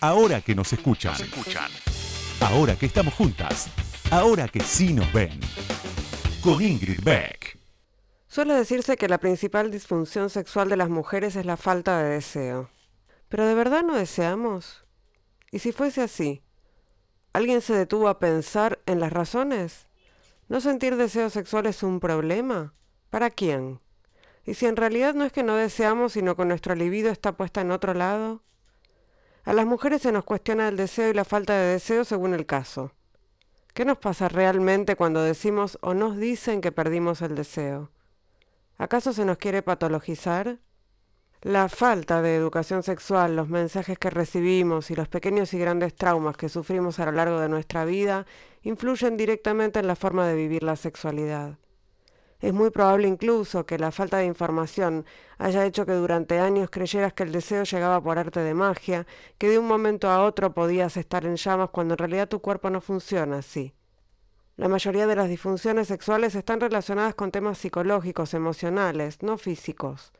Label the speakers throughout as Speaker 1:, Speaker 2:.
Speaker 1: Ahora que nos escuchan. Ahora que estamos juntas. Ahora que sí nos ven. Con Ingrid Beck.
Speaker 2: Suele decirse que la principal disfunción sexual de las mujeres es la falta de deseo. ¿Pero de verdad no deseamos? ¿Y si fuese así? ¿Alguien se detuvo a pensar en las razones? ¿No sentir deseo sexual es un problema? ¿Para quién? ¿Y si en realidad no es que no deseamos, sino que nuestro libido está puesta en otro lado? A las mujeres se nos cuestiona el deseo y la falta de deseo según el caso. ¿Qué nos pasa realmente cuando decimos o nos dicen que perdimos el deseo? ¿Acaso se nos quiere patologizar? La falta de educación sexual, los mensajes que recibimos y los pequeños y grandes traumas que sufrimos a lo largo de nuestra vida influyen directamente en la forma de vivir la sexualidad. Es muy probable incluso que la falta de información haya hecho que durante años creyeras que el deseo llegaba por arte de magia, que de un momento a otro podías estar en llamas cuando en realidad tu cuerpo no funciona así. La mayoría de las disfunciones sexuales están relacionadas con temas psicológicos, emocionales, no físicos.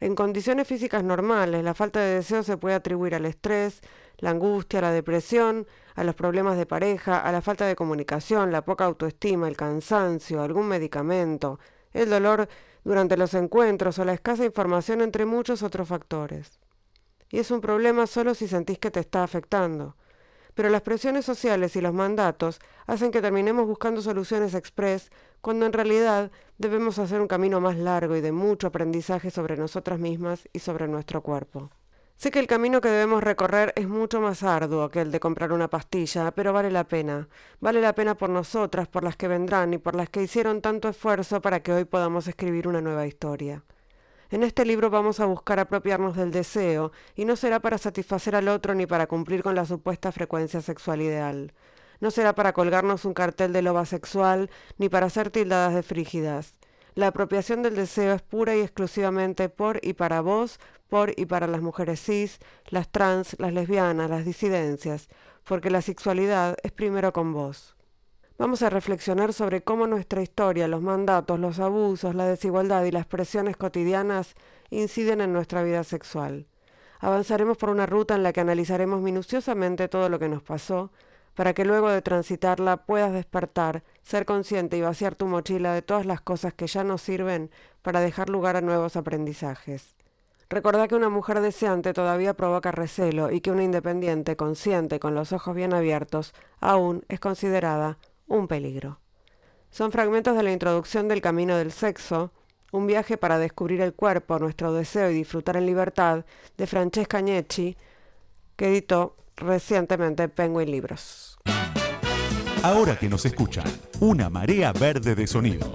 Speaker 2: En condiciones físicas normales, la falta de deseo se puede atribuir al estrés, la angustia, la depresión, a los problemas de pareja, a la falta de comunicación, la poca autoestima, el cansancio, algún medicamento, el dolor durante los encuentros o la escasa información entre muchos otros factores. Y es un problema solo si sentís que te está afectando pero las presiones sociales y los mandatos hacen que terminemos buscando soluciones express cuando en realidad debemos hacer un camino más largo y de mucho aprendizaje sobre nosotras mismas y sobre nuestro cuerpo. Sé que el camino que debemos recorrer es mucho más arduo que el de comprar una pastilla, pero vale la pena. Vale la pena por nosotras, por las que vendrán y por las que hicieron tanto esfuerzo para que hoy podamos escribir una nueva historia. En este libro vamos a buscar apropiarnos del deseo, y no será para satisfacer al otro ni para cumplir con la supuesta frecuencia sexual ideal. No será para colgarnos un cartel de loba sexual, ni para ser tildadas de frígidas. La apropiación del deseo es pura y exclusivamente por y para vos, por y para las mujeres cis, las trans, las lesbianas, las disidencias, porque la sexualidad es primero con vos. Vamos a reflexionar sobre cómo nuestra historia, los mandatos, los abusos, la desigualdad y las presiones cotidianas inciden en nuestra vida sexual. Avanzaremos por una ruta en la que analizaremos minuciosamente todo lo que nos pasó, para que luego de transitarla puedas despertar, ser consciente y vaciar tu mochila de todas las cosas que ya no sirven para dejar lugar a nuevos aprendizajes. Recordá que una mujer deseante todavía provoca recelo y que una independiente, consciente, con los ojos bien abiertos, aún es considerada un peligro. Son fragmentos de la introducción del Camino del Sexo, un viaje para descubrir el cuerpo, nuestro deseo y disfrutar en libertad, de Francesca Agnecci, que editó recientemente Penguin Libros.
Speaker 1: Ahora que nos escuchan, una marea verde de sonido.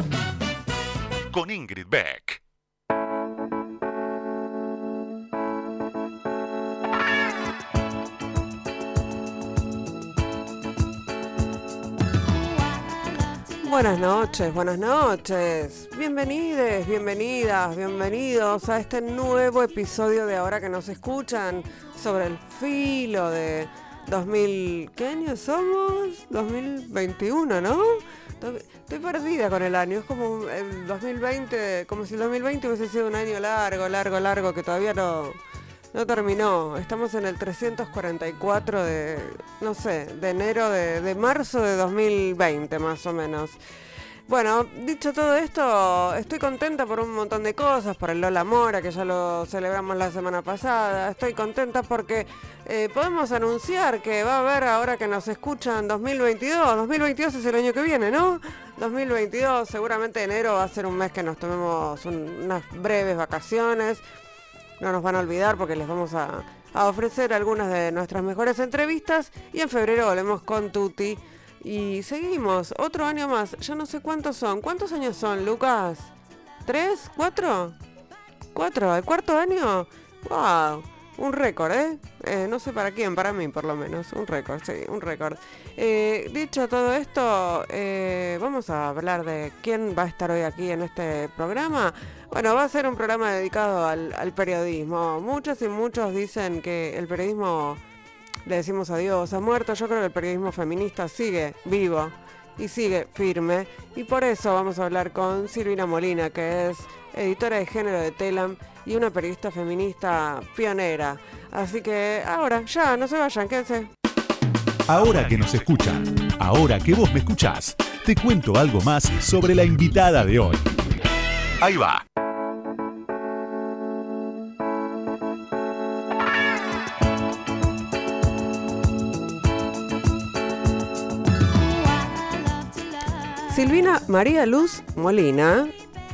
Speaker 1: Con Ingrid Beck.
Speaker 2: Buenas noches, buenas noches. Bienvenides, bienvenidas, bienvenidos a este nuevo episodio de Ahora que nos escuchan sobre el filo de 2000... ¿Qué año somos? 2021, ¿no? Estoy perdida con el año, es como el 2020, como si el 2020 hubiese sido un año largo, largo, largo, que todavía no, no terminó. Estamos en el 344 de, no sé, de enero, de, de marzo de 2020 más o menos. Bueno, dicho todo esto, estoy contenta por un montón de cosas, por el Lola Mora, que ya lo celebramos la semana pasada. Estoy contenta porque eh, podemos anunciar que va a haber ahora que nos escuchan 2022. 2022 es el año que viene, ¿no? 2022, seguramente enero va a ser un mes que nos tomemos unas breves vacaciones no nos van a olvidar porque les vamos a, ofrecer algunas de nuestras mejores entrevistas y en febrero volvemos con Tuti. Y seguimos, otro año más, ya no sé cuántos son. ¿Cuántos años son, Lucas? ¿Tres? ¿Cuatro? ¿Cuatro? ¿El cuarto año? ¡Wow! Un récord, ¿eh? ¿eh? No sé para quién, para mí por lo menos. Un récord, sí, un récord. Eh, dicho todo esto, eh, vamos a hablar de quién va a estar hoy aquí en este programa. Bueno, va a ser un programa dedicado al, periodismo. Muchos y muchos dicen que el periodismo, le decimos adiós, ha muerto. Yo creo que el periodismo feminista sigue vivo y sigue firme. Y por eso vamos a hablar con Silvina Molina, que es editora de género de Telam y una periodista feminista pionera. Así que ahora, ya, no se vayan, quédense.
Speaker 1: Ahora que nos escuchan, ahora que vos me escuchás, te cuento algo más sobre la invitada de hoy. Ahí va.
Speaker 2: Silvina María Luz Molina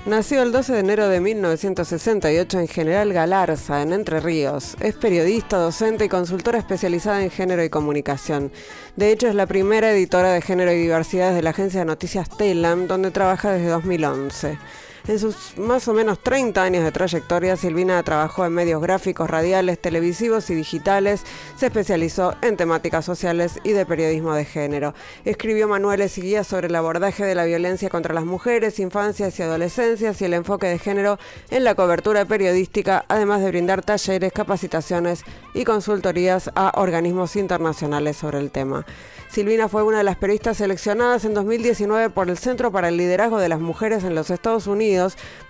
Speaker 2: nació el 12 de enero de 1968 en General Galarza, en Entre Ríos. Es periodista, docente y consultora especializada en género y comunicación. De hecho, es la primera editora de género y diversidad de la agencia de noticias Telam, donde trabaja desde 2011. En sus más o menos 30 años de trayectoria, Silvina trabajó en medios gráficos, radiales, televisivos y digitales. Se especializó en temáticas sociales y de periodismo de género. Escribió manuales y guías sobre el abordaje de la violencia contra las mujeres, infancias y adolescencias y el enfoque de género en la cobertura periodística, además de brindar talleres, capacitaciones y consultorías a organismos internacionales sobre el tema. Silvina fue una de las periodistas seleccionadas en 2019 por el Centro para el Liderazgo de las Mujeres en los Estados Unidos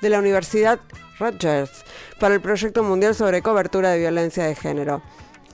Speaker 2: de la Universidad Rutgers para el Proyecto Mundial sobre Cobertura de Violencia de Género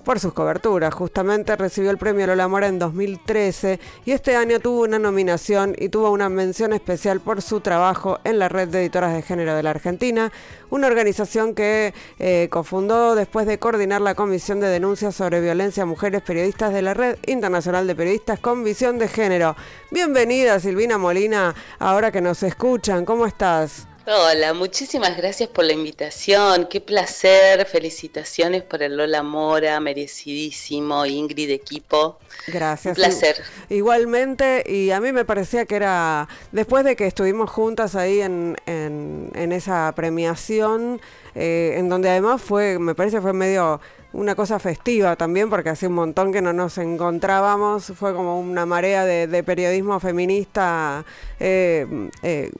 Speaker 2: por sus coberturas. Justamente recibió el premio Lola Mora en 2013 y este año tuvo una nominación y tuvo una mención especial por su trabajo en la Red de Editoras de Género de la Argentina, una organización que eh, cofundó después de coordinar la Comisión de Denuncias sobre Violencia a Mujeres Periodistas de la Red Internacional de Periodistas con Visión de Género. Bienvenida Silvina Molina, ahora que nos escuchan, ¿cómo estás?
Speaker 3: Hola, muchísimas gracias por la invitación. Qué placer. Felicitaciones por el Lola Mora, merecidísimo. Ingrid, equipo.
Speaker 2: Gracias.
Speaker 3: Un placer.
Speaker 2: Igualmente, y a mí me parecía que era, después de que estuvimos juntas ahí en, en, esa premiación, eh, en donde además fue, me parece fue medio una cosa festiva también, porque hace un montón que no nos encontrábamos, fue como una marea de, periodismo feminista, eh, eh,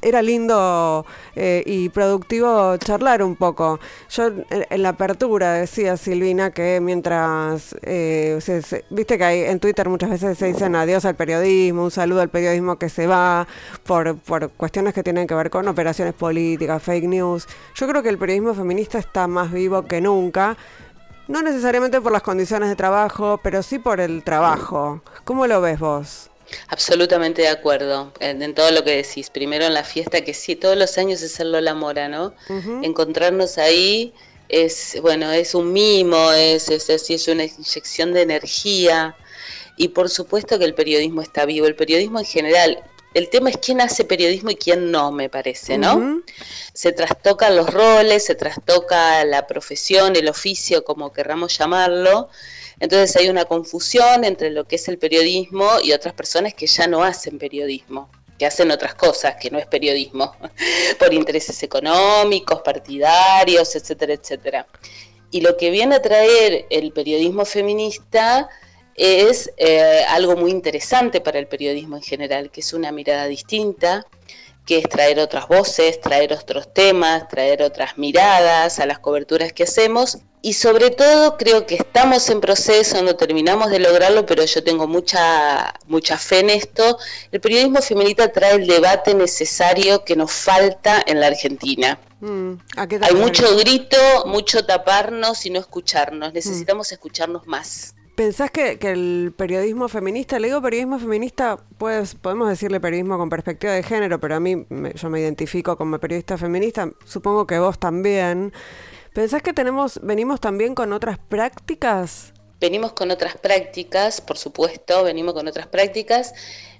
Speaker 2: era lindo eh, y productivo charlar un poco. Yo en, la apertura decía Silvina que mientras, viste que hay, en Twitter muchas veces se dicen adiós al periodismo, un saludo al periodismo que se va por, por cuestiones que tienen que ver con operaciones políticas, fake news. Yo creo que el periodismo feminista está más vivo que nunca no necesariamente por las condiciones de trabajo, pero sí por el trabajo. ¿Cómo lo ves vos?
Speaker 3: Absolutamente de acuerdo en, todo lo que decís. Primero en la fiesta, que sí, todos los años es el la Mora, ¿no? Encontrarnos ahí es, bueno, es un mimo, es, es, es una inyección de energía. Y por supuesto que el periodismo está vivo. El periodismo en general, el tema es quién hace periodismo y quién no, me parece, ¿no? Se trastocan los roles, se trastoca la profesión, el oficio, como querramos llamarlo. Entonces hay una confusión entre lo que es el periodismo y otras personas que ya no hacen periodismo, que hacen otras cosas, que no es periodismo, por intereses económicos, partidarios, etcétera, etcétera. Y lo que viene a traer el periodismo feminista es eh, algo muy interesante para el periodismo en general, que es una mirada distinta, que es traer otras voces, traer otros temas, traer otras miradas a las coberturas que hacemos. Y sobre todo creo que estamos en proceso, no terminamos de lograrlo, pero yo tengo mucha, mucha fe en esto. El periodismo feminista trae el debate necesario que nos falta en la Argentina. Mm, Hay mucho grito, mucho taparnos y no escucharnos. Necesitamos escucharnos más.
Speaker 2: ¿Pensás que, el periodismo feminista, le digo periodismo feminista, pues podemos decirle periodismo con perspectiva de género, pero a mí yo me identifico como periodista feminista, supongo que vos también. ¿Pensás que tenemos, venimos también con otras prácticas?
Speaker 3: Venimos con otras prácticas, por supuesto, venimos con otras prácticas.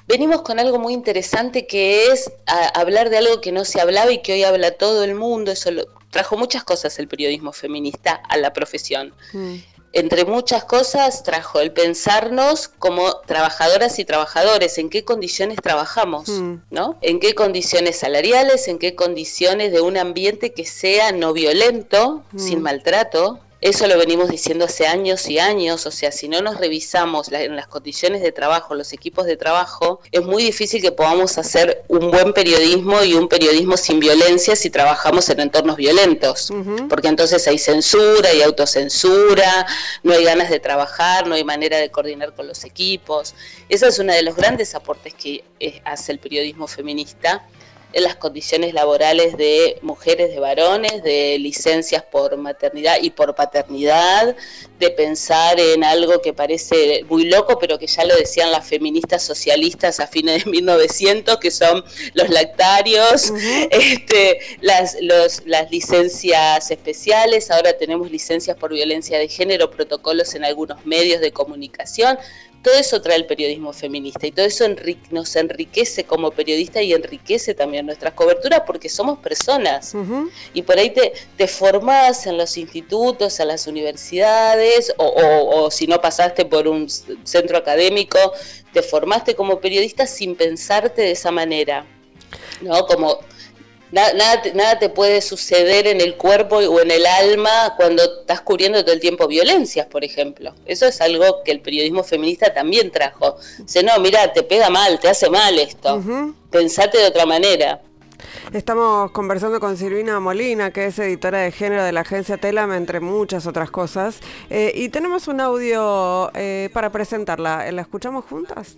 Speaker 3: Venimos con algo muy interesante que es hablar de algo que no se hablaba y que hoy habla todo el mundo. Eso trajo muchas cosas el periodismo feminista a la profesión. Mm entre muchas cosas, trajo el pensarnos como trabajadoras y trabajadores, en qué condiciones trabajamos, mm. ¿no? En qué condiciones salariales, en qué condiciones de un ambiente que sea no violento, sin mm. maltrato, eso lo venimos diciendo hace años y años, o sea, si no nos revisamos en las condiciones de trabajo, los equipos de trabajo, es muy difícil que podamos hacer un buen periodismo y un periodismo sin violencia si trabajamos en entornos violentos, porque entonces hay censura, hay autocensura, no hay ganas de trabajar, no hay manera de coordinar con los equipos. Ese es uno de los grandes aportes que eh, hace el periodismo feminista en las condiciones laborales de mujeres, de varones, de licencias por maternidad y por paternidad, de pensar en algo que parece muy loco, pero que ya lo decían las feministas socialistas a fines de 1900, que son los lactarios, este, las, las licencias especiales, ahora tenemos licencias por violencia de género, protocolos en algunos medios de comunicación, todo eso trae el periodismo feminista y todo eso nos enriquece como periodista y enriquece también nuestras coberturas porque somos personas. Y por ahí te, te formás en los institutos, en las universidades, o, o si no pasaste por un centro académico, te formaste como periodista sin pensarte de esa manera. ¿no? Como Nada, nada, te puede suceder en el cuerpo o en el alma cuando estás cubriendo todo el tiempo violencias, por ejemplo. Eso es algo que el periodismo feminista también trajo. Dice, no, mira, te pega mal, te hace mal esto. Pensate de otra manera.
Speaker 2: Estamos conversando con Silvina Molina, que es editora de género de la agencia Telam, entre muchas otras cosas. Eh, y tenemos un audio eh, para presentarla. ¿La escuchamos juntas?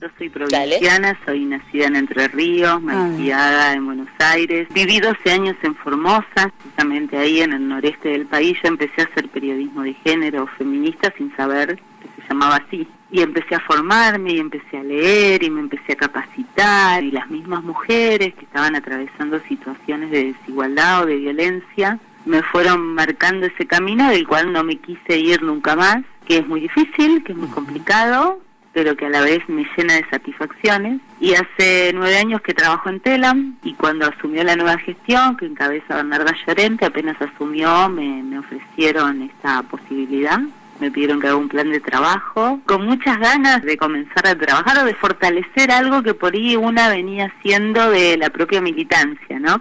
Speaker 4: Yo soy provinciana, soy nacida en Entre Ríos, criada en Buenos Aires. Viví 12 años en Formosa, justamente ahí en el noreste del país. Yo empecé a hacer periodismo de género feminista sin saber que se llamaba así. Y empecé a formarme y empecé a leer y me empecé a capacitar. Y las mismas mujeres que estaban atravesando situaciones de desigualdad o de violencia me fueron marcando ese camino del cual no me quise ir nunca más, que es muy difícil, que es muy complicado, pero que a la vez me llena de satisfacciones. Y hace nueve años que trabajo en Telam y cuando asumió la nueva gestión, que encabeza Bernarda Llorente, apenas asumió, me, me ofrecieron esta posibilidad. Me pidieron que haga un plan de trabajo, con muchas ganas de comenzar a trabajar o de fortalecer algo que por ahí una venía haciendo de la propia militancia, ¿no?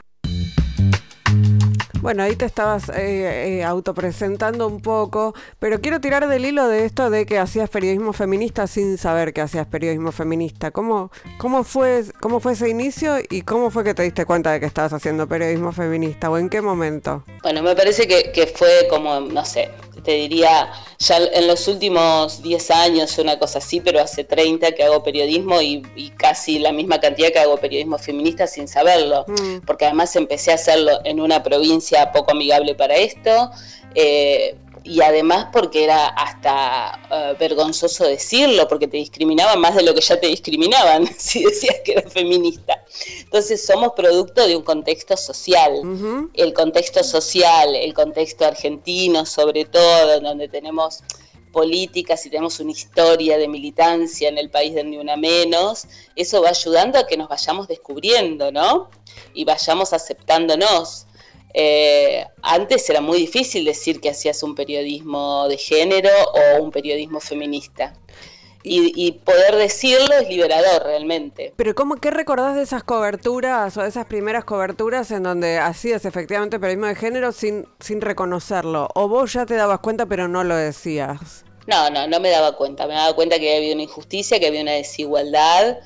Speaker 2: Bueno, ahí te estabas eh, eh, autopresentando un poco, pero quiero tirar del hilo de esto de que hacías periodismo feminista sin saber que hacías periodismo feminista. ¿Cómo, cómo, fue, ¿Cómo fue ese inicio y cómo fue que te diste cuenta de que estabas haciendo periodismo feminista o en qué momento?
Speaker 3: Bueno, me parece que, que fue como, no sé, te diría, ya en los últimos 10 años, una cosa así, pero hace 30 que hago periodismo y, casi la misma cantidad que hago periodismo feminista sin saberlo, mm. porque además empecé a hacerlo en una provincia poco amigable para esto. Eh, y además porque era hasta eh, vergonzoso decirlo, porque te discriminaban más de lo que ya te discriminaban si decías que eras feminista. Entonces somos producto de un contexto social, el contexto social, el contexto argentino sobre todo, donde tenemos políticas y tenemos una historia de militancia en el país de ni una menos, eso va ayudando a que nos vayamos descubriendo, ¿no? Y vayamos aceptándonos. Eh, antes era muy difícil decir que hacías un periodismo de género o un periodismo feminista. Y, poder decirlo es liberador realmente.
Speaker 2: Pero ¿cómo, ¿qué recordás de esas coberturas o de esas primeras coberturas en donde hacías efectivamente periodismo de género sin, sin reconocerlo? ¿O vos ya te dabas cuenta pero no lo decías?
Speaker 3: No, no, no me daba cuenta. Me daba cuenta que había una injusticia, que había una desigualdad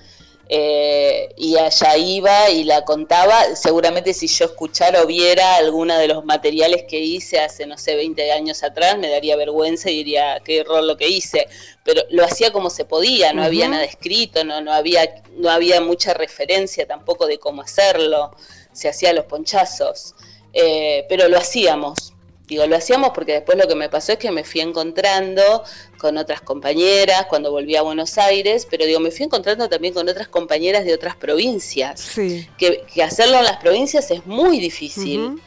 Speaker 3: eh, y allá iba y la contaba. Seguramente si yo escuchara o viera alguna de los materiales que hice hace, no sé, 20 años atrás, me daría vergüenza y diría qué error lo que hice. Pero lo hacía como se podía, no había nada escrito, no, no, había, no había mucha referencia tampoco de cómo hacerlo, se hacía los ponchazos, eh, pero lo hacíamos. Digo, lo hacíamos porque después lo que me pasó es que me fui encontrando con otras compañeras cuando volví a Buenos Aires, pero digo, me fui encontrando también con otras compañeras de otras provincias. Sí. Que, hacerlo en las provincias es muy difícil.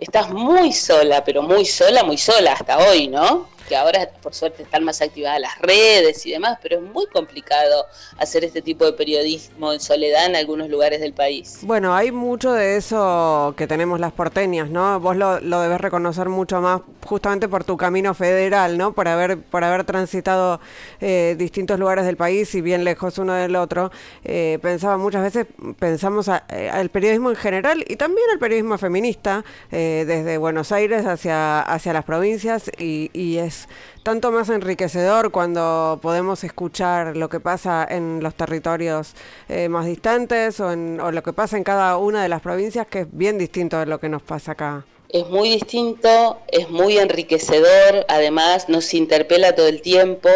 Speaker 3: Estás muy sola, pero muy sola, muy sola hasta hoy, ¿no? Que ahora por suerte están más activadas las redes y demás, pero es muy complicado hacer este tipo de periodismo en soledad en algunos lugares del país.
Speaker 2: Bueno, hay mucho de eso que tenemos las porteñas, ¿no? Vos lo, lo debes reconocer mucho más justamente por tu camino federal, ¿no? Por haber, por haber transitado eh, distintos lugares del país y bien lejos uno del otro. Eh, pensaba muchas veces, pensamos eh, al periodismo en general y también al periodismo feminista, desde Buenos Aires hacia, hacia las provincias y, y es tanto más enriquecedor cuando podemos escuchar lo que pasa en los territorios eh, más distantes o, en, o lo que pasa en cada una de las provincias, que es bien distinto de lo que nos pasa acá.
Speaker 3: Es muy distinto, es muy enriquecedor, además nos interpela todo el tiempo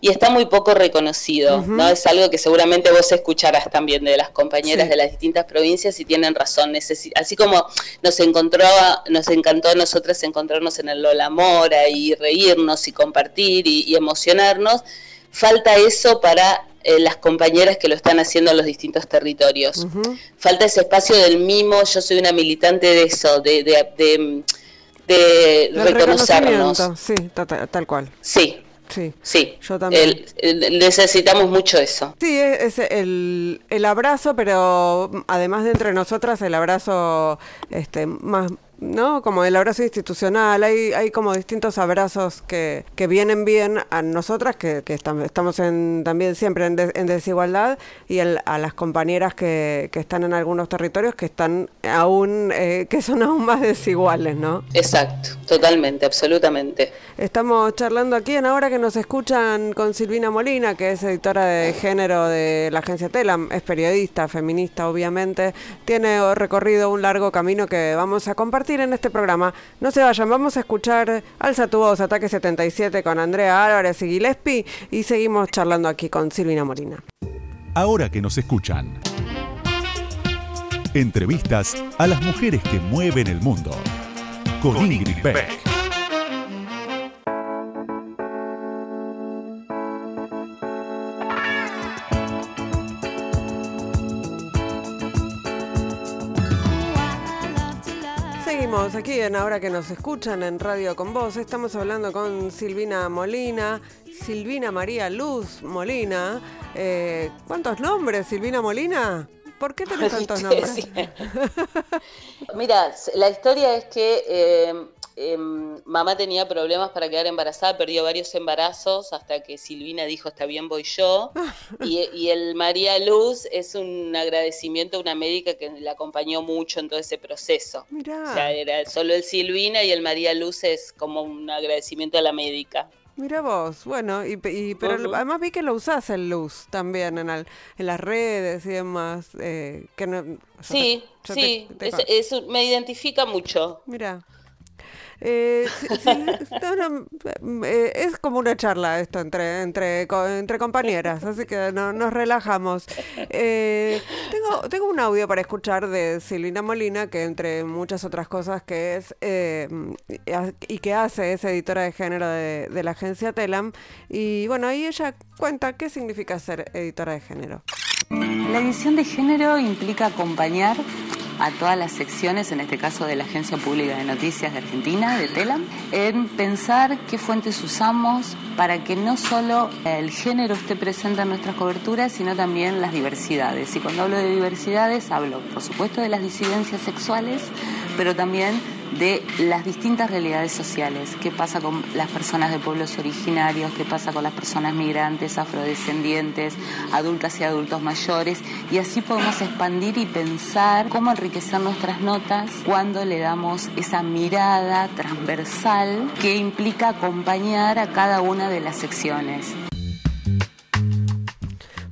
Speaker 3: y está muy poco reconocido, ¿no? Es algo que seguramente vos escucharás también de las compañeras de las distintas provincias y tienen razón, así como nos encontró, nos encantó a nosotras encontrarnos en el Lola Mora y reírnos y compartir y emocionarnos, falta eso para eh, las compañeras que lo están haciendo en los distintos territorios. Falta ese espacio del mimo, yo soy una militante de eso, de, de, de, reconocernos.
Speaker 2: Sí, tal, cual.
Speaker 3: Sí, Sí, sí, yo también. necesitamos mucho eso.
Speaker 2: Sí, es, el, el, abrazo, pero además de entre nosotras, el abrazo este, más, ¿no? Como el abrazo institucional, hay, hay como distintos abrazos que, que vienen bien a nosotras, que, que estamos en, también siempre en, en desigualdad, y a las compañeras que, que, están en algunos territorios que están aún, eh, que son aún más desiguales, ¿no?
Speaker 3: Exacto, totalmente, absolutamente.
Speaker 2: Estamos charlando aquí en ahora que nos escuchan con Silvina Molina, que es editora de género de la agencia Telam, es periodista, feminista, obviamente, tiene recorrido un largo camino que vamos a compartir en este programa. No se vayan, vamos a escuchar Alza tu voz, Ataque 77 con Andrea Álvarez y Gillespie y seguimos charlando aquí con Silvina Molina.
Speaker 1: Ahora que nos escuchan. Entrevistas a las mujeres que mueven el mundo. Con, Ingrid Beck.
Speaker 2: Aquí en Ahora que nos escuchan en Radio con Vos. Estamos hablando con Silvina Molina, Silvina María Luz Molina. Eh, ¿Cuántos nombres, Silvina Molina? ¿Por qué tenés tantos nombres?
Speaker 3: Mira, la historia es que eh, Em, mamá tenía problemas para quedar embarazada, perdió varios embarazos hasta que Silvina dijo, está bien, voy yo. y, el María Luz es un agradecimiento a una médica que la acompañó mucho en todo ese proceso. O sea, era solo el Silvina y el María Luz es como un agradecimiento a la médica.
Speaker 2: Mira vos, bueno, y, pero además vi que lo usás el luz también en, en las redes y demás. Eh, que no,
Speaker 3: sí, sí, me identifica mucho.
Speaker 2: Mira. Eh, eh, es como una charla esto entre, entre, entre compañeras, así que no, nos relajamos. Eh, tengo, tengo un audio para escuchar de Silvina Molina, que entre muchas otras cosas que es y que hace, es editora de género de, de la agencia Telam. Y bueno, ahí ella cuenta qué significa ser editora de género.
Speaker 5: La edición de género implica acompañar a todas las secciones, en este caso de la Agencia Pública de Noticias de Argentina, de TELAM, en pensar qué fuentes usamos para que no solo el género esté presente en nuestras coberturas, sino también las diversidades. Y cuando hablo de diversidades, hablo, por supuesto, de las disidencias sexuales, pero también de las distintas realidades sociales, qué pasa con las personas de pueblos originarios, qué pasa con las personas migrantes, afrodescendientes, adultas y adultos mayores, y así podemos expandir y pensar cómo enriquecer nuestras notas cuando le damos esa mirada transversal que implica acompañar a cada una de las secciones.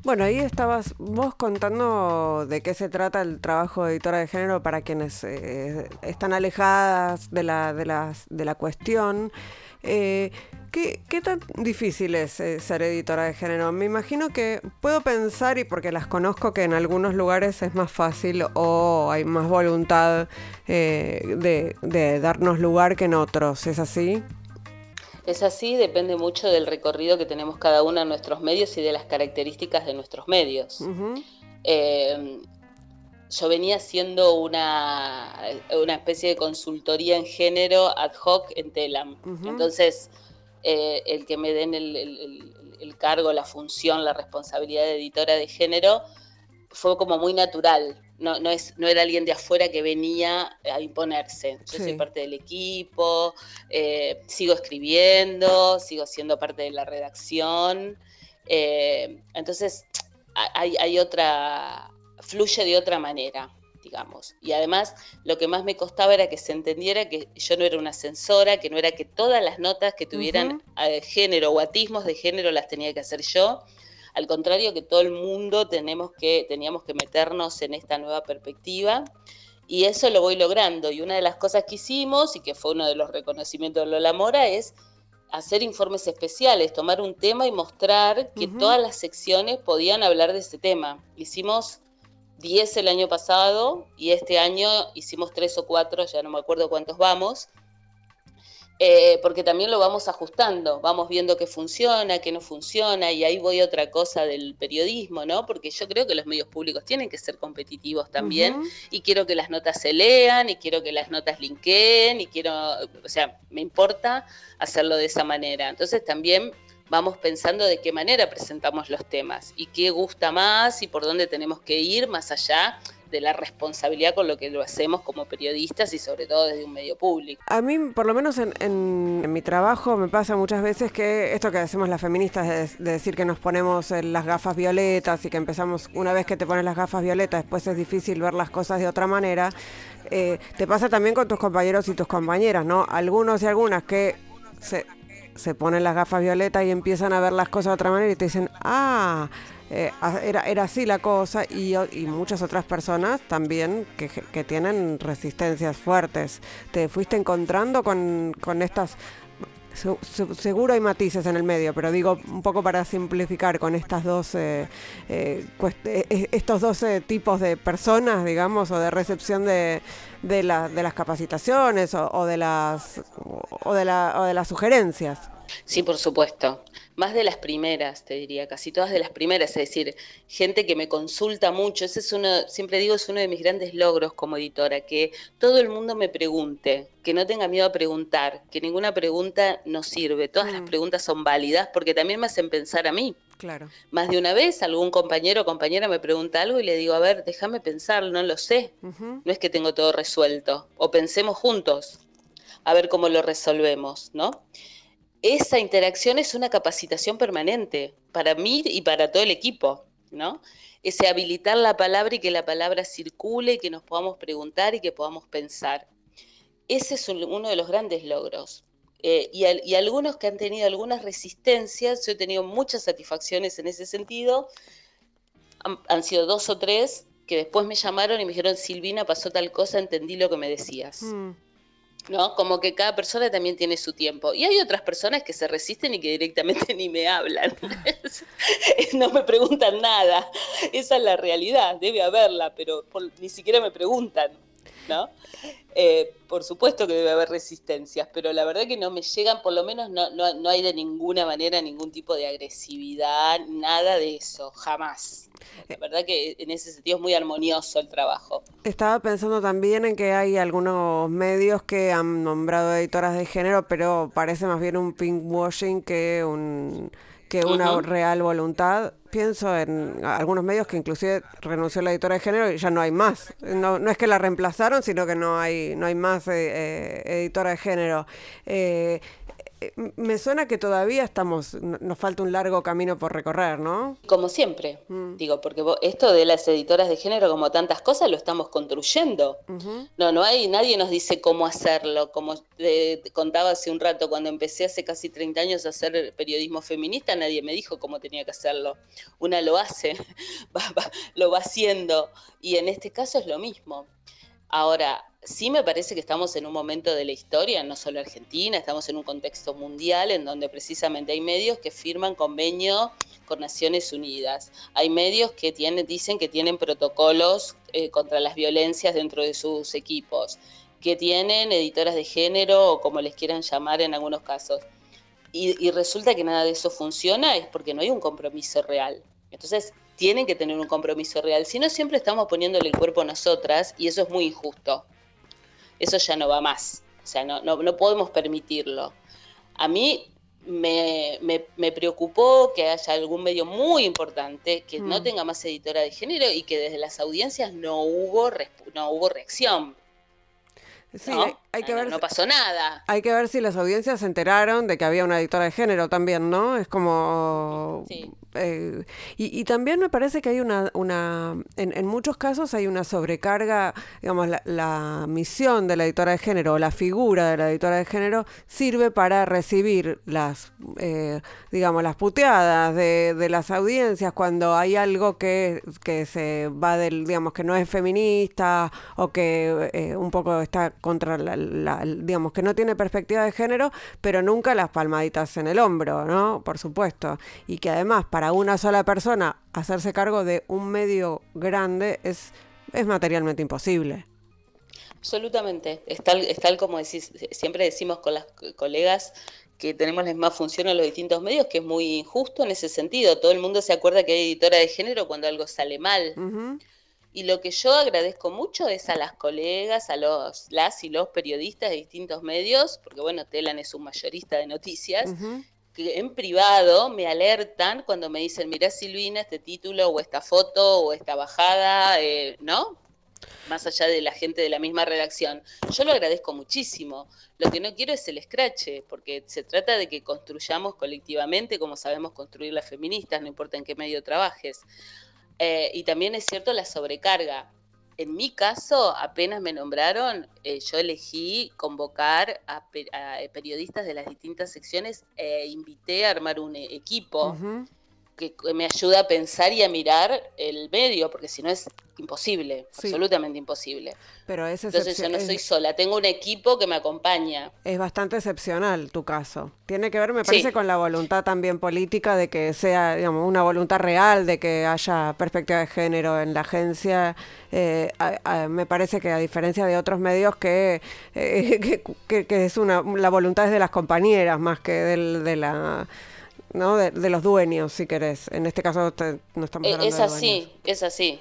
Speaker 2: Bueno, ahí estabas vos contando de qué se trata el trabajo de editora de género para quienes eh, están alejadas de la, de de la cuestión. Eh, ¿qué, tan difícil es eh, ser editora de género? Me imagino que puedo pensar, y porque las conozco, que en algunos lugares es más fácil o hay más voluntad de, de darnos lugar que en otros. ¿Es así?
Speaker 3: Es así, depende mucho del recorrido que tenemos cada uno en nuestros medios y de las características de nuestros medios. Eh, yo venía haciendo una, una, especie de consultoría en género ad hoc en Telam. Entonces, eh, el que me den el, cargo, la función, la responsabilidad de editora de género, fue como muy natural no, no, es, no era alguien de afuera que venía a imponerse. Yo soy parte del equipo, eh, sigo escribiendo, sigo siendo parte de la redacción. Eh, entonces, hay, hay, otra, fluye de otra manera, digamos. Y además, lo que más me costaba era que se entendiera que yo no era una censora, que no era que todas las notas que tuvieran género o atismos de género las tenía que hacer yo, al contrario que todo el mundo tenemos que, teníamos que meternos en esta nueva perspectiva Y eso lo voy logrando. Y una de las cosas que hicimos, y que fue uno de los reconocimientos de Lola Mora, es hacer informes especiales, tomar un tema y mostrar que todas las secciones podían hablar de ese tema. Hicimos 10 el año pasado y este año hicimos 3 o 4, ya no me acuerdo cuántos vamos, eh, porque también lo vamos ajustando, vamos viendo qué funciona, qué no funciona, y ahí voy a otra cosa del periodismo, ¿no? Porque yo creo que los medios públicos tienen que ser competitivos también, y quiero que las notas se lean, y quiero que las notas linkeen, y quiero, o sea, me importa hacerlo de esa manera. Entonces también vamos pensando de qué manera presentamos los temas, y qué gusta más, y por dónde tenemos que ir más allá de la responsabilidad con lo que lo hacemos como periodistas y sobre todo desde un medio público.
Speaker 2: A mí, por lo menos en, mi trabajo, me pasa muchas veces que esto que hacemos las feministas de, decir que nos ponemos las gafas violetas y que empezamos, una vez que te pones las gafas violetas, después es difícil ver las cosas de otra manera, eh, te pasa también con tus compañeros y tus compañeras, ¿no? Algunos y algunas que se, se ponen las gafas violetas y empiezan a ver las cosas de otra manera y te dicen, ah, eh, era, era así la cosa y, y muchas otras personas también que, que, tienen resistencias fuertes. ¿Te fuiste encontrando con, con estas... seguro hay matices en el medio, pero digo un poco para simplificar con estas dos, eh, eh, estos dos tipos de personas, digamos, o de recepción de, de, la, de las capacitaciones o de las o de, la, o de las sugerencias.
Speaker 3: Sí, por supuesto más de las primeras, te diría, casi todas de las primeras, es decir, gente que me consulta mucho, ese es uno, siempre digo, es uno de mis grandes logros como editora, que todo el mundo me pregunte, que no tenga miedo a preguntar, que ninguna pregunta no sirve, todas las mm. preguntas son válidas porque también me hacen pensar a mí.
Speaker 2: Claro.
Speaker 3: Más de una vez algún compañero o compañera me pregunta algo y le digo, a ver, déjame pensar, no lo sé. No es que tengo todo resuelto. O pensemos juntos, a ver cómo lo resolvemos, ¿no? Esa interacción es una capacitación permanente para mí y para todo el equipo, ¿no? Ese habilitar la palabra y que la palabra circule y que nos podamos preguntar y que podamos pensar. Ese es uno de los grandes logros. Eh, y, algunos que han tenido algunas resistencias, yo he tenido muchas satisfacciones en ese sentido, han, sido dos o tres que después me llamaron y me dijeron, Silvina, pasó tal cosa, entendí lo que me decías. Mm. ¿No? Como que cada persona también tiene su tiempo. Y hay otras personas que se resisten y que directamente ni me hablan. no me preguntan nada. Esa es la realidad, debe haberla, pero ni siquiera me preguntan, ¿no? Eh, por supuesto que debe haber resistencias, pero la verdad que no me llegan, por lo menos no, no, no hay de ninguna manera ningún tipo de agresividad, nada de eso, jamás. La verdad que en ese sentido es muy armonioso el trabajo.
Speaker 2: Estaba pensando también en que hay algunos medios que han nombrado editoras de género, pero parece más bien un pinkwashing que un que una real voluntad. Pienso en algunos medios que inclusive renunció la editora de género y ya no hay más. No, no es que la reemplazaron, sino que no hay, no hay más eh, eh, editora de género. Eh, me suena que todavía estamos, nos falta un largo camino por recorrer, ¿no?
Speaker 3: Como siempre, mm. digo, porque esto de las editoras de género, como tantas cosas, lo estamos construyendo. No, no hay, nadie nos dice cómo hacerlo. Como te contaba hace un rato, cuando empecé hace casi 30 años a hacer periodismo feminista, nadie me dijo cómo tenía que hacerlo. Una lo hace, lo va haciendo. Y en este caso es lo mismo. Ahora, sí me parece que estamos en un momento de la historia, no solo Argentina, estamos en un contexto mundial en donde precisamente hay medios que firman convenio con Naciones Unidas. Hay medios que tienen, dicen que tienen protocolos eh, contra las violencias dentro de sus equipos, que tienen editoras de género o como les quieran llamar en algunos casos. Y, y resulta que nada de eso funciona es porque no hay un compromiso real. Entonces, tienen que tener un compromiso real. Si no, siempre estamos poniéndole el cuerpo a nosotras y eso es muy injusto eso ya no va más. O sea, no, no, podemos permitirlo. A mí me, me, preocupó que haya algún medio muy importante que no mm. tenga más editora de género y que desde las audiencias no hubo, no hubo reacción.
Speaker 2: Sí, hay que ver
Speaker 3: no pasó nada.
Speaker 2: Hay que ver si las audiencias se enteraron de que había una editora de género también, ¿no? Es como... Sí. Eh, y, también me parece que hay una, una en, muchos casos hay una sobrecarga, digamos, la, misión de la editora de género o la figura de la editora de género sirve para recibir las, eh, digamos, las puteadas de, de, las audiencias cuando hay algo que, que, se va del, digamos, que no es feminista o que eh, un poco está contra la, digamos, que no tiene perspectiva de género, pero nunca las palmaditas en el hombro, ¿no? Por supuesto. Y que además para una sola persona hacerse cargo de un medio grande es, es materialmente imposible.
Speaker 3: Absolutamente. Es tal, es tal como decís, siempre decimos con las colegas que tenemos la misma función en los distintos medios, que es muy injusto en ese sentido. Todo el mundo se acuerda que hay editora de género cuando algo sale mal. Y lo que yo agradezco mucho es a las colegas, a los las y los periodistas de distintos medios, porque bueno, Telan es un mayorista de noticias, que en privado me alertan cuando me dicen, mira Silvina, este título o esta foto o esta bajada, eh, ¿no? Más allá de la gente de la misma redacción. Yo lo agradezco muchísimo. Lo que no quiero es el escrache, porque se trata de que construyamos colectivamente como sabemos construir las feministas, no importa en qué medio trabajes. Eh, y también es cierto la sobrecarga. En mi caso, apenas me nombraron, eh, yo elegí convocar a, periodistas de las distintas secciones e invité a armar un e-, equipo que me ayuda a pensar y a mirar el medio, porque si no es imposible, absolutamente imposible.
Speaker 2: Pero es
Speaker 3: Entonces yo no soy sola, tengo un equipo que me acompaña.
Speaker 2: Es bastante excepcional tu caso. Tiene que ver, me parece, con la voluntad también política de que sea, digamos, una voluntad real de que haya perspectiva de género en la agencia. Eh, me parece que a diferencia de otros medios que, eh, que, es una, la voluntad es de las compañeras más que del, de la ¿no? De, los dueños, si querés. En este caso no estamos
Speaker 3: eh,
Speaker 2: hablando
Speaker 3: es así, Es así,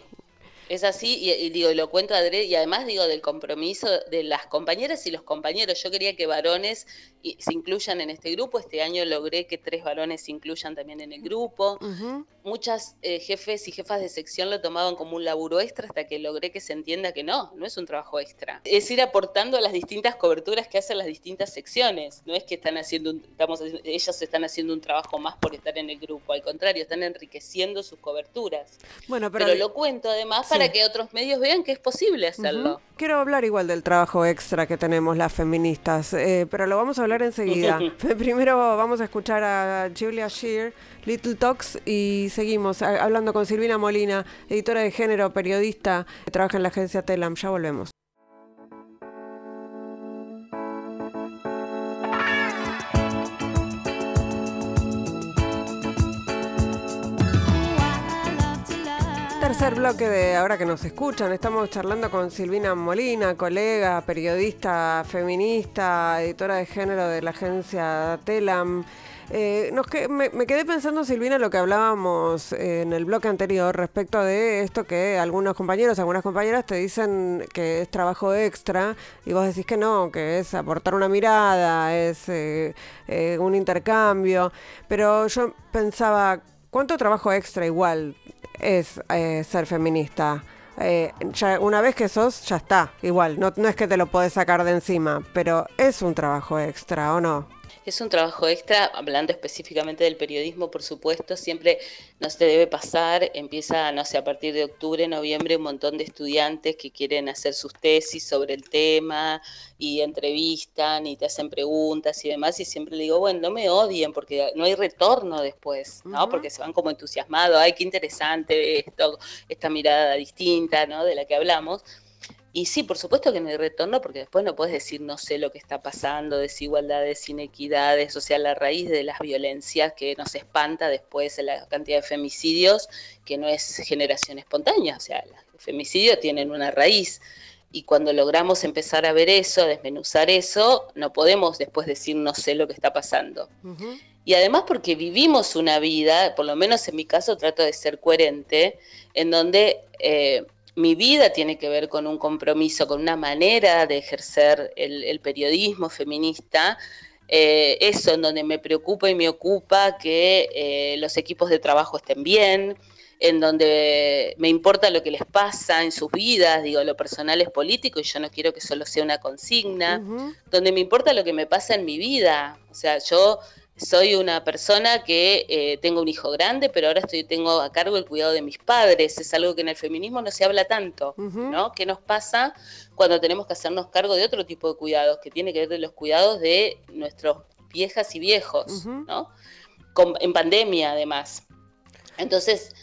Speaker 3: es así, y, digo, lo cuento a y además digo del compromiso de las compañeras y los compañeros. Yo quería que varones se incluyan en este grupo. Este año logré que tres varones se incluyan también en el grupo. Muchas eh, jefes y jefas de sección lo tomaban como un laburo extra hasta que logré que se entienda que no, no es un trabajo extra. Es ir aportando a las distintas coberturas que hacen las distintas secciones. No es que están haciendo, estamos, ellas están haciendo un trabajo más por estar en el grupo. Al contrario, están enriqueciendo sus coberturas. Bueno, pero, lo cuento además para que otros medios vean que es posible hacerlo.
Speaker 2: Quiero hablar igual del trabajo extra que tenemos las feministas, eh, pero lo vamos a hablar enseguida. Primero vamos a escuchar a Julia Shear, Little Talks, y seguimos hablando con Silvina Molina, editora de género, periodista, que trabaja en la agencia Telam. Ya volvemos. Tercer bloque de ahora que nos escuchan. Estamos charlando con Silvina Molina, colega, periodista feminista, editora de género de la agencia Telam. Eh, me, quedé pensando, Silvina, lo que hablábamos en el bloque anterior respecto de esto que algunos compañeros, algunas compañeras te dicen que es trabajo extra y vos decís que no, que es aportar una mirada, es eh, eh, un intercambio. Pero yo pensaba, ¿cuánto trabajo extra igual es eh, ser feminista. Eh, ya una vez que sos, ya está, igual, no, no es que te lo podés sacar de encima, pero es un trabajo extra, ¿o no?
Speaker 3: Es un trabajo extra, hablando específicamente del periodismo, por supuesto, siempre no se debe pasar, empieza, no sé, a partir de octubre, noviembre, un montón de estudiantes que quieren hacer sus tesis sobre el tema y entrevistan y te hacen preguntas y demás, y siempre le digo, bueno, no me odien porque no hay retorno después, ¿no? Porque se van como entusiasmados, ay, qué interesante esto, esta mirada distinta, ¿no? De la que hablamos y sí, por supuesto que no hay retorno, porque después no puedes decir no sé lo que está pasando, desigualdades, inequidades, o sea, la raíz de las violencias que nos espanta después la cantidad de femicidios, que no es generación espontánea, o sea, los femicidios tienen una raíz. Y cuando logramos empezar a ver eso, a desmenuzar eso, no podemos después decir no sé lo que está pasando. Y además porque vivimos una vida, por lo menos en mi caso trato de ser coherente, en donde eh, mi vida tiene que ver con un compromiso, con una manera de ejercer el, periodismo feminista. Eh, eso en donde me preocupa y me ocupa que eh, los equipos de trabajo estén bien, en donde me importa lo que les pasa en sus vidas, digo, lo personal es político y yo no quiero que solo sea una consigna, donde me importa lo que me pasa en mi vida. O sea, yo soy una persona que eh, tengo un hijo grande, pero ahora estoy tengo a cargo el cuidado de mis padres. Es algo que en el feminismo no se habla tanto, ¿no? ¿Qué nos pasa cuando tenemos que hacernos cargo de otro tipo de cuidados, que tiene que ver de los cuidados de nuestros viejas y viejos, ¿no? en pandemia, además. Entonces,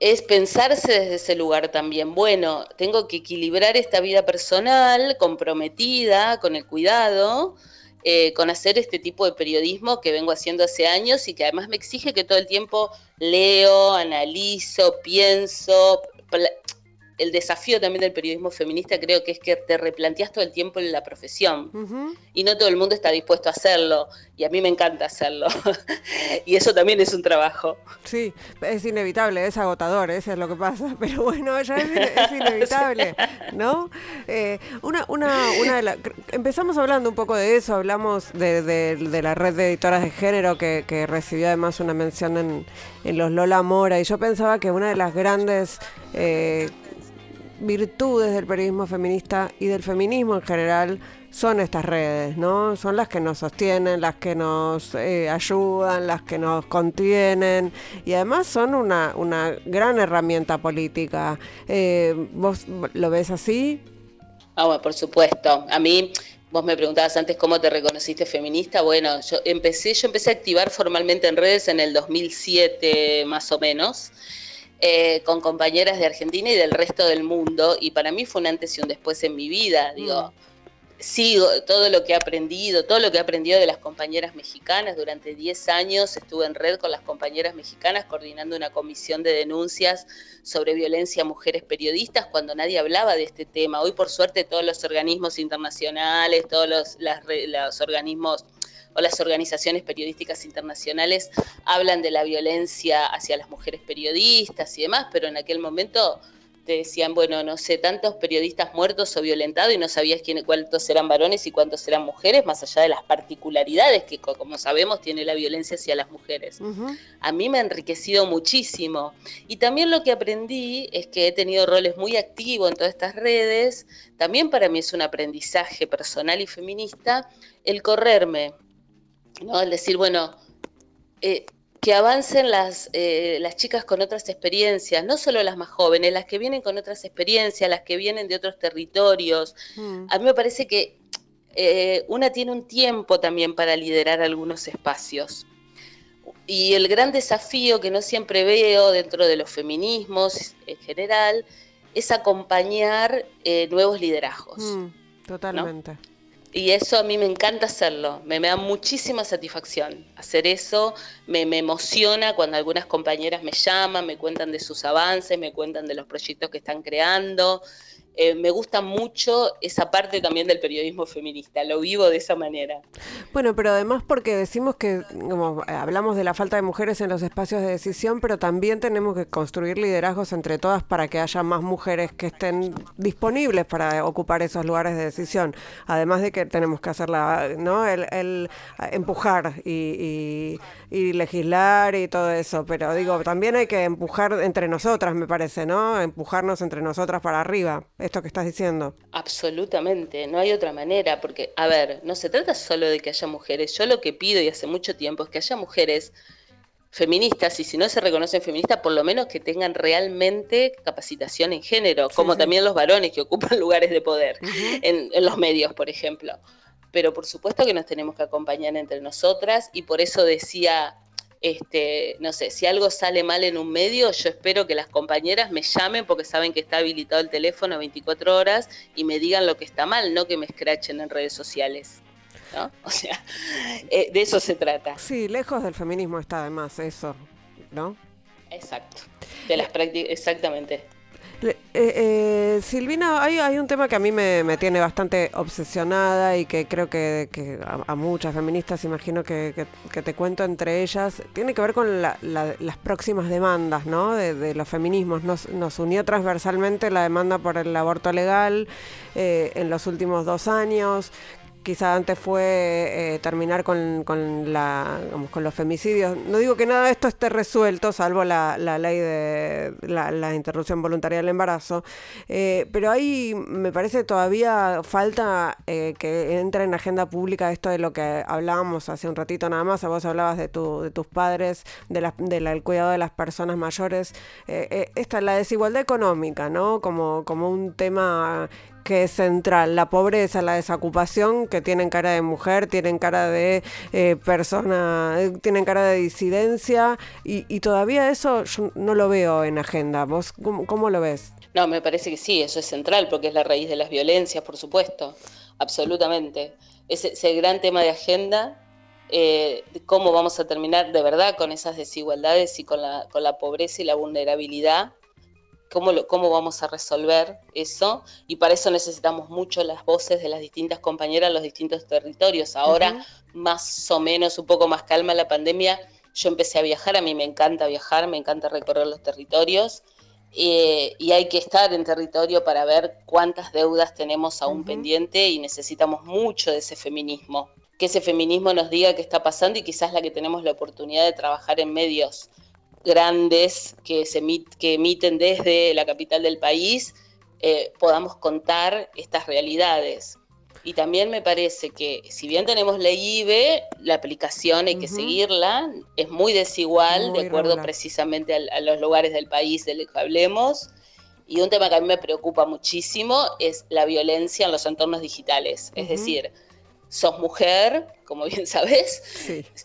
Speaker 3: es pensarse desde ese lugar también. Bueno, tengo que equilibrar esta vida personal comprometida con el cuidado eh, con hacer este tipo de periodismo que vengo haciendo hace años y que además me exige que todo el tiempo leo, analizo, pienso, el desafío también del periodismo feminista creo que es que te replanteas todo el tiempo en la profesión y no todo el mundo está dispuesto a hacerlo y a mí me encanta hacerlo y eso también es un trabajo.
Speaker 2: Sí, es inevitable, es agotador, eso es lo que pasa, pero bueno, ya es, inevitable, ¿no? Eh, una, una, una de empezamos hablando un poco de eso, hablamos de, la red de editoras de género que, recibió además una mención en, en los Lola Mora y yo pensaba que una de las grandes... Eh, virtudes del periodismo feminista y del feminismo en general son estas redes, ¿no? Son las que nos sostienen, las que nos eh, ayudan, las que nos contienen y además son una, una gran herramienta política. Eh, ¿Vos lo ves así?
Speaker 3: Ah, bueno, por supuesto. A mí Vos me preguntabas antes cómo te reconociste feminista. Bueno, yo empecé, yo empecé a activar formalmente en redes en el 2007 más o menos. Eh, con compañeras de Argentina y del resto del mundo, y para mí fue un antes y un después en mi vida, digo. Mm. Sigo todo lo que he aprendido, todo lo que he aprendido de las compañeras mexicanas. Durante 10 años estuve en red con las compañeras mexicanas coordinando una comisión de denuncias sobre violencia a mujeres periodistas cuando nadie hablaba de este tema. Hoy, por suerte, todos los organismos internacionales, todos los, los organismos o las organizaciones periodísticas internacionales hablan de la violencia hacia las mujeres periodistas y demás, pero en aquel momento te decían, bueno, no sé, tantos periodistas muertos o violentados y no sabías quién, cuántos eran varones y cuántos eran mujeres, más allá de las particularidades que, como sabemos, tiene la violencia hacia las mujeres. A mí me ha enriquecido muchísimo. Y también lo que aprendí es que he tenido roles muy activos en todas estas redes. También para mí es un aprendizaje personal y feminista el correrme, ¿no? El decir, bueno, eh, que avancen las, eh, las chicas con otras experiencias, no solo las más jóvenes, las que vienen con otras experiencias, las que vienen de otros territorios. Mm. A mí me parece que eh, una tiene un tiempo también para liderar algunos espacios. Y el gran desafío que no siempre veo dentro de los feminismos en general es acompañar nuevos liderazgos. Mm,
Speaker 2: totalmente.
Speaker 3: Y eso a mí me encanta hacerlo, me, da muchísima satisfacción hacer eso, me, emociona cuando algunas compañeras me llaman, me cuentan de sus avances, me cuentan de los proyectos que están creando, eh, me gusta mucho esa parte también del periodismo feminista, lo vivo de esa manera.
Speaker 2: Bueno, pero además porque decimos que como, eh, hablamos de la falta de mujeres en los espacios de decisión, pero también tenemos que construir liderazgos entre todas para que haya más mujeres que estén disponibles para ocupar esos lugares de decisión. Además de que tenemos que hacerla, ¿no? El, el empujar y, y, legislar y todo eso, pero digo, también hay que empujar entre nosotras, me parece, ¿no? Empujarnos entre nosotras para arriba esto que estás diciendo.
Speaker 3: Absolutamente, no hay otra manera, porque, a ver, no se trata solo de que haya mujeres, yo lo que pido y hace mucho tiempo es que haya mujeres feministas y si no se reconocen feministas, por lo menos que tengan realmente capacitación en género, como también los varones que ocupan lugares de poder en, en los medios, por ejemplo. Pero por supuesto que nos tenemos que acompañar entre nosotras y por eso decía este, no sé, si algo sale mal en un medio, yo espero que las compañeras me llamen porque saben que está habilitado el teléfono 24 horas y me digan lo que está mal, no que me escrachen en redes sociales. ¿no? O sea, eh, de eso se trata.
Speaker 2: Sí, lejos del feminismo está además eso, ¿no?
Speaker 3: Exacto, de las prácticas, exactamente.
Speaker 2: Eh, eh, Silvina, hay, hay, un tema que a mí me, tiene bastante obsesionada y que creo que, a, muchas feministas, imagino que, te cuento entre ellas, tiene que ver con las próximas demandas ¿no? de, los feminismos. Nos, unió transversalmente la demanda por el aborto legal eh, en los últimos dos años quizá antes fue eh, terminar con, con, la, con los femicidios. No digo que nada de esto esté resuelto, salvo la, la ley de la, interrupción voluntaria del embarazo, eh, pero ahí me parece todavía falta eh, que entre en agenda pública esto de lo que hablábamos hace un ratito nada más, vos hablabas de, tu, de tus padres, de del cuidado de las personas mayores, esta la desigualdad económica, ¿no? Como, como un tema que es central, la pobreza, la desocupación, que tienen cara de mujer, tienen cara de eh, persona, tienen cara de disidencia, y, todavía eso yo no lo veo en agenda. ¿Vos cómo, lo ves?
Speaker 3: No, me parece que sí, eso es central, porque es la raíz de las violencias, por supuesto, absolutamente. Ese, ese gran tema de agenda, eh, cómo vamos a terminar de verdad con esas desigualdades y con la, con la pobreza y la vulnerabilidad cómo, vamos a resolver eso y para eso necesitamos mucho las voces de las distintas compañeras en los distintos territorios. Ahora, más o menos, un poco más calma la pandemia, yo empecé a viajar, a mí me encanta viajar, me encanta recorrer los territorios eh, y hay que estar en territorio para ver cuántas deudas tenemos aún pendiente y necesitamos mucho de ese feminismo. Que ese feminismo nos diga qué está pasando y quizás la que tenemos la oportunidad de trabajar en medios grandes que, se que emiten desde la capital del país, eh, podamos contar estas realidades. Y también me parece que si bien tenemos la IBE, la aplicación hay que seguirla, es muy desigual de acuerdo precisamente a, los lugares del país del que hablemos. Y un tema que a mí me preocupa muchísimo es la violencia en los entornos digitales. Es decir, sos mujer, como bien sabes,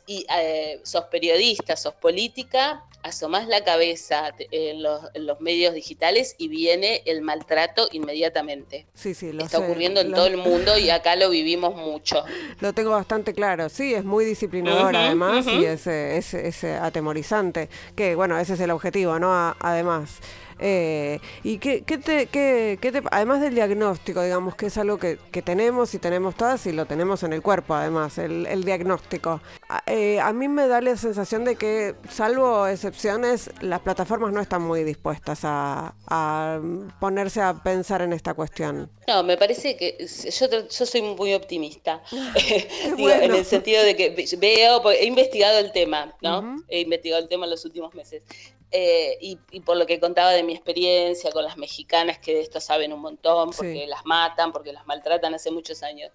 Speaker 3: y eh, sos periodista, sos política, asomás la cabeza en los, medios digitales y viene el maltrato inmediatamente.
Speaker 2: Sí, sí, lo
Speaker 3: Está ocurriendo en todo el mundo y acá lo vivimos mucho.
Speaker 2: Lo tengo bastante claro, sí, es muy disciplinador además y es, es, es, atemorizante, que bueno, ese es el objetivo, ¿no? además. Eh, ¿Y qué, qué, te, qué, qué, te, además del diagnóstico, digamos, que es algo que, que, tenemos y tenemos todas y lo tenemos en el cuerpo, además, el, el diagnóstico. Eh, a mí me da la sensación de que, salvo excepciones, las plataformas no están muy dispuestas a, a ponerse a pensar en esta cuestión.
Speaker 3: No, me parece que yo, yo soy muy optimista, en el sentido de que veo, he investigado el tema, ¿no? He investigado el tema en los últimos meses. Eh, y, por lo que contaba de mi experiencia con las mexicanas, que de esto saben un montón, porque las matan, porque las maltratan hace muchos años.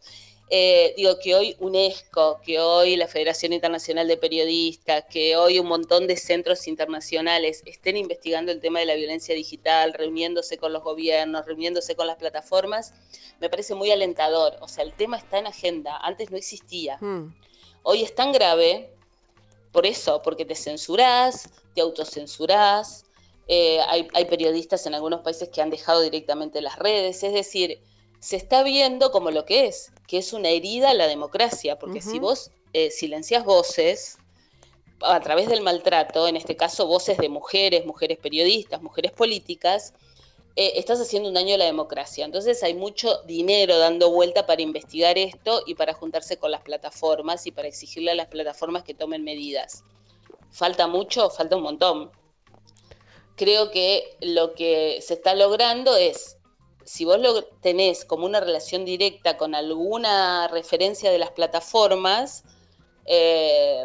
Speaker 3: Eh, digo que hoy UNESCO, que hoy la Federación Internacional de Periodistas, que hoy un montón de centros internacionales estén investigando el tema de la violencia digital, reuniéndose con los gobiernos, reuniéndose con las plataformas, me parece muy alentador. O sea, el tema está en agenda, antes no existía. Hmm. Hoy es tan grave por eso, porque te censurás, te autocensurás, eh, hay, periodistas en algunos países que han dejado directamente las redes, es decir, se está viendo como lo que es, que es una herida a la democracia, porque si vos eh, silencias voces a través del maltrato, en este caso voces de mujeres, mujeres periodistas, mujeres políticas, eh, estás haciendo un daño a la democracia. Entonces hay mucho dinero dando vuelta para investigar esto y para juntarse con las plataformas y para exigirle a las plataformas que tomen medidas. ¿Falta mucho? Falta un montón. Creo que lo que se está logrando es, si vos lo tenés como una relación directa con alguna referencia de las plataformas, eh,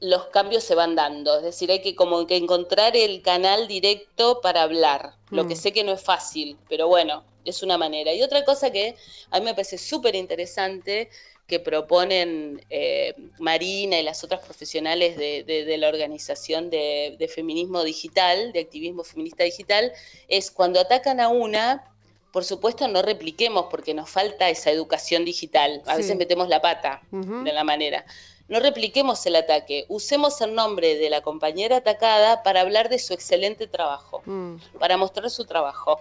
Speaker 3: los cambios se van dando. Es decir, hay que como que encontrar el canal directo para hablar. Lo que mm. sé que no es fácil, pero bueno, es una manera. Y otra cosa que a mí me parece súper interesante que proponen eh, Marina y las otras profesionales de, la organización de, feminismo digital, de activismo feminista digital, es cuando atacan a una, por supuesto no repliquemos porque nos falta esa educación digital. A veces metemos la pata de la manera no repliquemos el ataque, usemos el nombre de la compañera atacada para hablar de su excelente trabajo, mm. para mostrar su trabajo.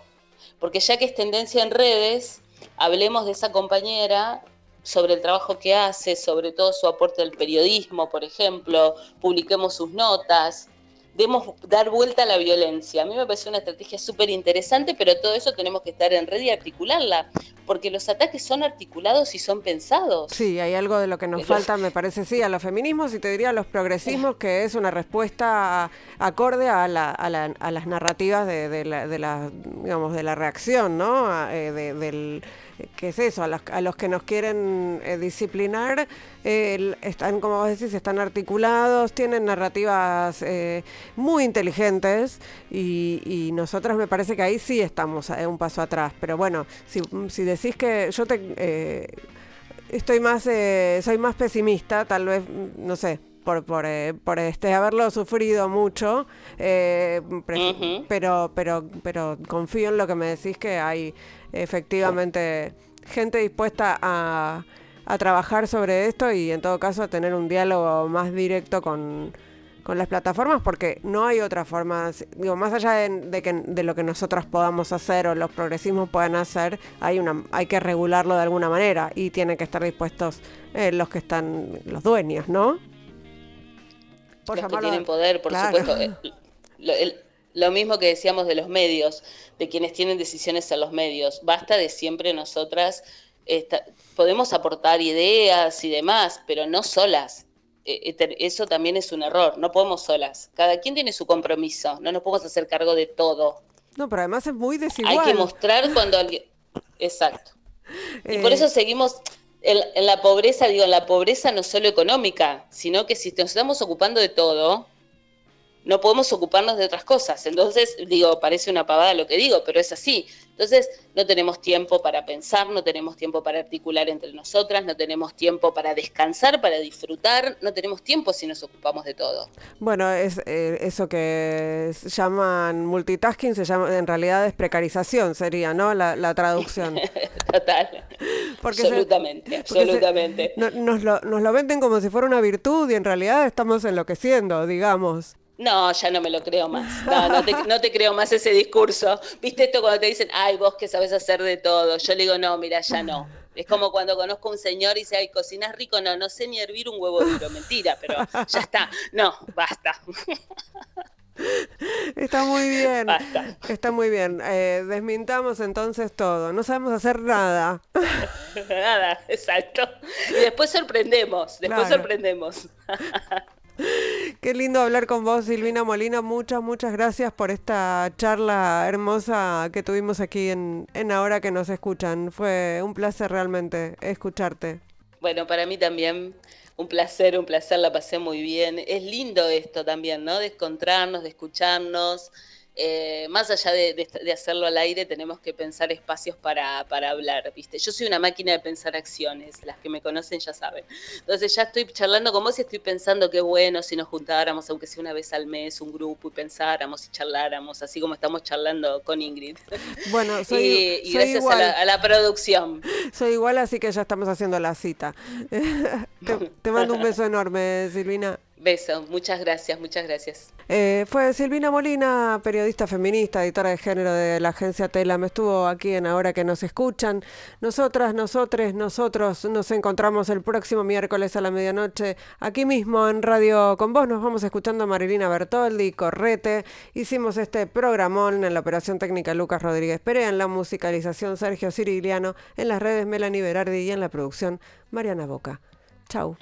Speaker 3: Porque ya que es tendencia en redes, hablemos de esa compañera sobre el trabajo que hace, sobre todo su aporte al periodismo, por ejemplo, publiquemos sus notas, demos dar vuelta a la violencia. A mí me parece una estrategia súper interesante, pero todo eso tenemos que estar en red y articularla, porque los ataques son articulados y son pensados.
Speaker 2: Sí, hay algo de lo que nos falta, me parece, sí, a los feminismos y te diría a los progresismos, que es una respuesta acorde a, la, a, la, a las narrativas de, la, de, la, digamos, de la reacción, ¿no? Eh, del que es eso, a los, que nos quieren eh, disciplinar, están, como vos decís, están articulados, tienen narrativas eh, muy inteligentes y, y nosotros me parece que ahí sí estamos un paso atrás. Pero bueno, si, si decís que yo te estoy más, soy más pesimista, tal vez, no sé, por, por, eh, por este haberlo sufrido mucho, eh, pero, pero, pero confío en lo que me decís que hay efectivamente gente dispuesta a, a trabajar sobre esto y en todo caso a tener un diálogo más directo con, con las plataformas porque no hay otra forma, digo, más allá de, que, de lo que nosotros podamos hacer o los progresismos puedan hacer, hay, una, hay que regularlo de alguna manera y tienen que estar dispuestos eh, los que están, los dueños, ¿no?
Speaker 3: Los que tienen poder, por supuesto. Eh, lo, mismo que decíamos de los medios, de quienes tienen decisiones en los medios. Basta de siempre nosotras, podemos aportar ideas y demás, pero no solas. E, e, eso también es un error, no podemos solas. Cada quien tiene su compromiso, no nos podemos hacer cargo de todo.
Speaker 2: No, pero además es muy desigual.
Speaker 3: Hay que mostrar cuando alguien... Exacto. Y por eh, eso seguimos, en, la pobreza, digo, en la pobreza no solo económica, sino que si nos estamos ocupando de todo, no podemos ocuparnos de otras cosas. Entonces, digo, parece una pavada lo que digo, pero es así. Entonces, no tenemos tiempo para pensar, no tenemos tiempo para articular entre nosotras, no tenemos tiempo para descansar, para disfrutar, no tenemos tiempo si nos ocupamos de todo.
Speaker 2: Bueno, es eh, eso que llaman multitasking, se llama, en realidad es precarización, sería, ¿no? La, traducción.
Speaker 3: Total. absolutamente, absolutamente.
Speaker 2: nos, lo, nos lo venden como si fuera una virtud y en realidad estamos enloqueciendo, digamos.
Speaker 3: No, ya no me lo creo más. No, no te, no te creo más ese discurso. ¿Viste esto cuando te dicen, ay, vos que sabes hacer de todo? Yo le digo, no, mira, ya no. Es como cuando conozco a un señor y dice, ay, cocinas rico. No, no sé ni hervir un huevo duro. Mentira, pero ya está. No, basta.
Speaker 2: Está muy bien. Basta. Está muy bien. Eh, desmintamos entonces todo. No sabemos hacer nada.
Speaker 3: nada, exacto. Y después sorprendemos. Después sorprendemos.
Speaker 2: Qué lindo hablar con vos, Silvina Molina. Muchas, muchas gracias por esta charla hermosa que tuvimos aquí en, en Ahora que nos escuchan. Fue un placer realmente escucharte.
Speaker 3: Bueno, para mí también un placer, un placer, la pasé muy bien. Es lindo esto también, ¿no? De encontrarnos, de escucharnos. Eh, más allá de, hacerlo al aire, tenemos que pensar espacios para, hablar, ¿viste? Yo soy una máquina de pensar acciones, las que me conocen ya saben. Entonces ya estoy charlando con vos y estoy pensando qué bueno si nos juntáramos, aunque sea una vez al mes, un grupo y pensáramos y charláramos, así como estamos charlando con Ingrid.
Speaker 2: Bueno, soy,
Speaker 3: y, gracias A, la, producción.
Speaker 2: Soy igual, así que ya estamos haciendo la cita. te mando un beso enorme, Silvina.
Speaker 3: Beso, muchas gracias, muchas gracias.
Speaker 2: Eh, fue Silvina Molina, periodista feminista, editora de género de la agencia Tela. Me estuvo aquí en Ahora que nos escuchan. Nosotras, nosotres, nosotros nos encontramos el próximo miércoles a la medianoche aquí mismo en Radio con Vos. Nos vamos escuchando a Marilina Bertoldi, Correte. Hicimos este programón en la operación técnica Lucas Rodríguez Perea, en la musicalización Sergio Ciriliano, en las redes Melanie Berardi y en la producción Mariana Boca. Chau.